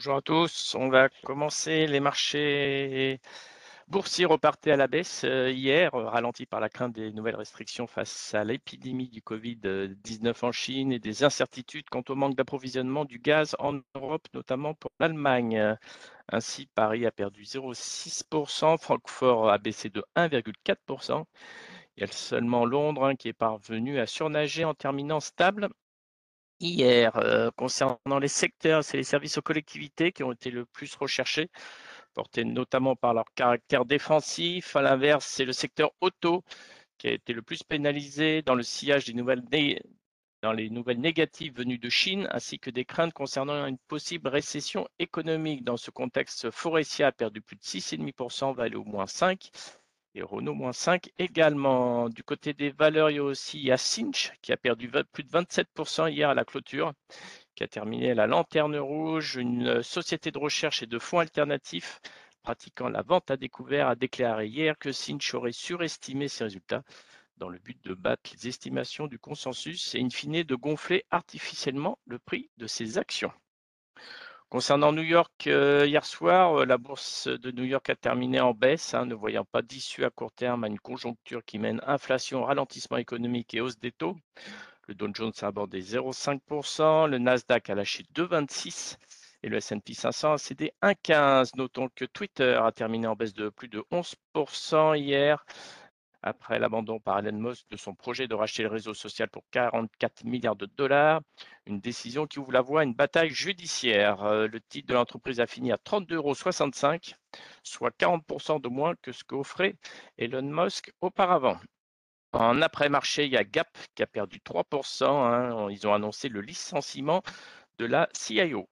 Bonjour à tous. On va commencer. Les marchés boursiers repartaient à la baisse euh, hier, ralentis par la crainte des nouvelles restrictions face à l'épidémie du Covid-19 en Chine et des incertitudes quant au manque d'approvisionnement du gaz en Europe, notamment pour l'Allemagne. Ainsi, Paris a perdu 0,6%, Francfort a baissé de 1,4%. Il y a seulement Londres hein, qui est parvenu à surnager en terminant stable hier. Euh, concernant les secteurs, c'est les services aux collectivités qui ont été le plus recherchés, portés notamment par leur caractère défensif. À l'inverse, c'est le secteur auto qui a été le plus pénalisé dans le sillage des nouvelles, dans les nouvelles négatives venues de Chine, ainsi que des craintes concernant une possible récession économique. Dans ce contexte, Forestia a perdu plus de 6,5%, va aller au moins 5%. Et Renault moins 5 également. Du côté des valeurs, il y a aussi Cinch qui a perdu plus de 27% hier à la clôture, qui a terminé la lanterne rouge. Une société de recherche et de fonds alternatifs pratiquant la vente à découvert a déclaré hier que Cinch aurait surestimé ses résultats dans le but de battre les estimations du consensus et in fine de gonfler artificiellement le prix de ses actions. Concernant New York, euh, hier soir, euh, la bourse de New York a terminé en baisse, hein, ne voyant pas d'issue à court terme à une conjoncture qui mène inflation, ralentissement économique et hausse des taux. Le Dow Jones a abordé 0,5%, le Nasdaq a lâché 2,26% et le S&P 500 a cédé 1,15%. Notons que Twitter a terminé en baisse de plus de 11% hier après l'abandon par Elon Musk de son projet de racheter le réseau social pour 44 milliards de dollars. Une décision qui ouvre la voie à une bataille judiciaire. Euh, le titre de l'entreprise a fini à 32,65 euros, soit 40% de moins que ce qu'offrait Elon Musk auparavant. En après-marché, il y a Gap qui a perdu 3%. Hein. Ils ont annoncé le licenciement de la CIO.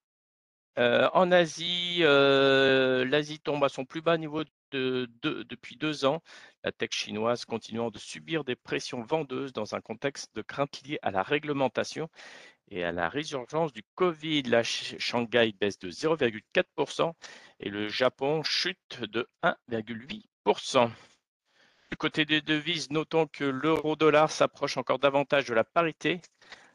Euh, en Asie, euh, l'Asie tombe à son plus bas niveau depuis deux ans, la tech chinoise continuant de subir des pressions vendeuses dans un contexte de crainte liée à la réglementation et à la résurgence du Covid. La Shanghai baisse de 0,4% et le Japon chute de 1,8%. Du côté des devises, notons que l'euro-dollar s'approche encore davantage de la parité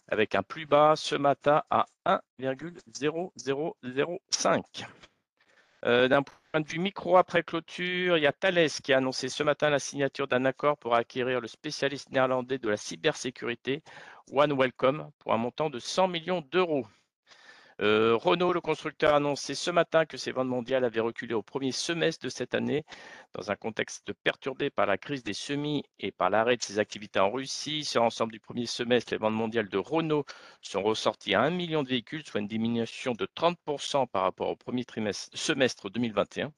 avec un plus bas ce matin à 1,0005. Euh, d'un point de vue micro après clôture, il y a Thales qui a annoncé ce matin la signature d'un accord pour acquérir le spécialiste néerlandais de la cybersécurité One Welcome pour un montant de 100 millions d'euros. Euh, Renault, le constructeur, a annoncé ce matin que ses ventes mondiales avaient reculé au premier semestre de cette année, dans un contexte perturbé par la crise des semis et par l'arrêt de ses activités en Russie. Sur l'ensemble du premier semestre, les ventes mondiales de Renault sont ressorties à 1 million de véhicules, soit une diminution de 30% par rapport au premier trimestre, semestre 2021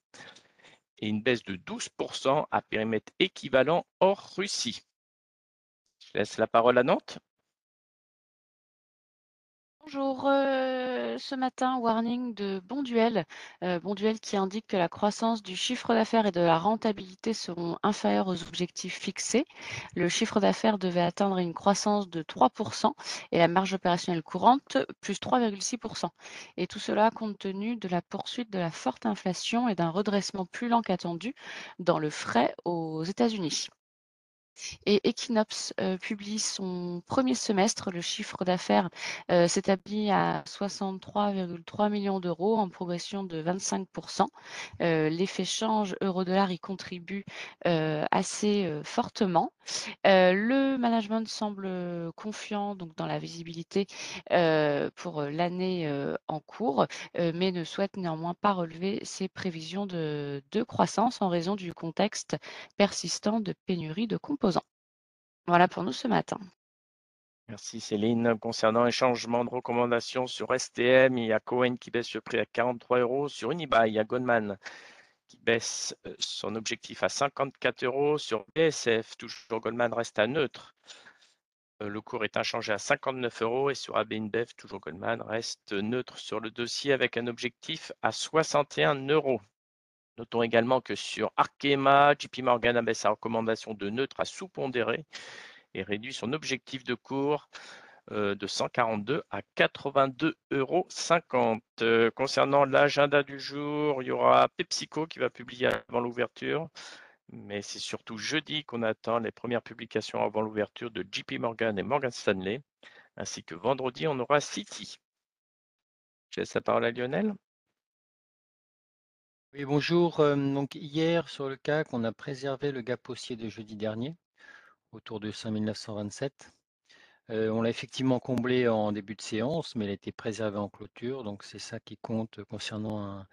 et une baisse de 12% à périmètre équivalent hors Russie. Je laisse la parole à Nantes. Bonjour, euh, ce matin, warning de Bonduel. Euh, Bonduel qui indique que la croissance du chiffre d'affaires et de la rentabilité seront inférieures aux objectifs fixés. Le chiffre d'affaires devait atteindre une croissance de 3% et la marge opérationnelle courante plus 3,6%. Et tout cela compte tenu de la poursuite de la forte inflation et d'un redressement plus lent qu'attendu dans le frais aux États-Unis. Et Equinox euh, publie son premier semestre. Le chiffre d'affaires euh, s'établit à 63,3 millions d'euros en progression de 25%. Euh, l'effet change euro-dollar y contribue assez fortement. le management semble confiant donc, dans la visibilité pour l'année en cours, mais ne souhaite néanmoins pas relever ses prévisions de, de croissance en raison du contexte persistant de pénurie de composants. Voilà pour nous ce matin. Merci Céline. Concernant les changements de recommandations sur STM, il y a Cohen qui baisse le prix à 43 euros. Sur Unibail, il y a Goldman qui baisse euh, son objectif à 54 euros. Sur BSF, toujours Goldman reste à neutre. Euh, le cours est inchangé à 59 euros et sur AB toujours Goldman reste neutre sur le dossier avec un objectif à 61 euros. Notons également que sur Arkema, JP Morgan abaisse sa recommandation de neutre à sous-pondéré et réduit son objectif de cours euh, de 142 à 82,50 euros. Euh, concernant l'agenda du jour, il y aura PepsiCo qui va publier avant l'ouverture, mais c'est surtout jeudi qu'on attend les premières publications avant l'ouverture de JP Morgan et Morgan Stanley, ainsi que vendredi, on aura City. Je laisse la parole à Lionel. Bonjour. Euh, donc hier, sur le CAC, on a préservé le gap haussier de jeudi dernier, autour de 5927. Euh, on l'a effectivement comblé en début de séance, mais il a été préservé en clôture, donc c'est ça qui compte concernant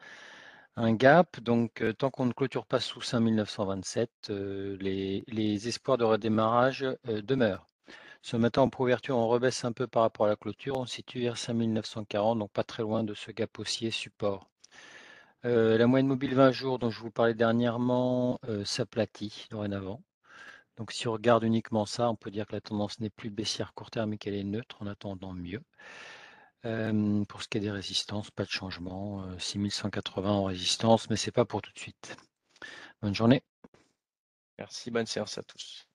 un, gap. Donc euh, tant qu'on ne clôture pas sous 5927, les, les, espoirs de redémarrage demeurent. Ce matin, en ouverture, on rebaisse un peu par rapport à la clôture, on situe vers 5940, donc pas très loin de ce gap haussier support. Euh, la moyenne mobile 20 jours dont je vous parlais dernièrement euh, s'aplatit dorénavant. Donc si on regarde uniquement ça, on peut dire que la tendance n'est plus baissière court terme et qu'elle est neutre en attendant mieux. Euh, pour ce qui est des résistances, pas de changement. 6180 en résistance, mais ce n'est pas pour tout de suite. Bonne journée. Merci, bonne séance à tous.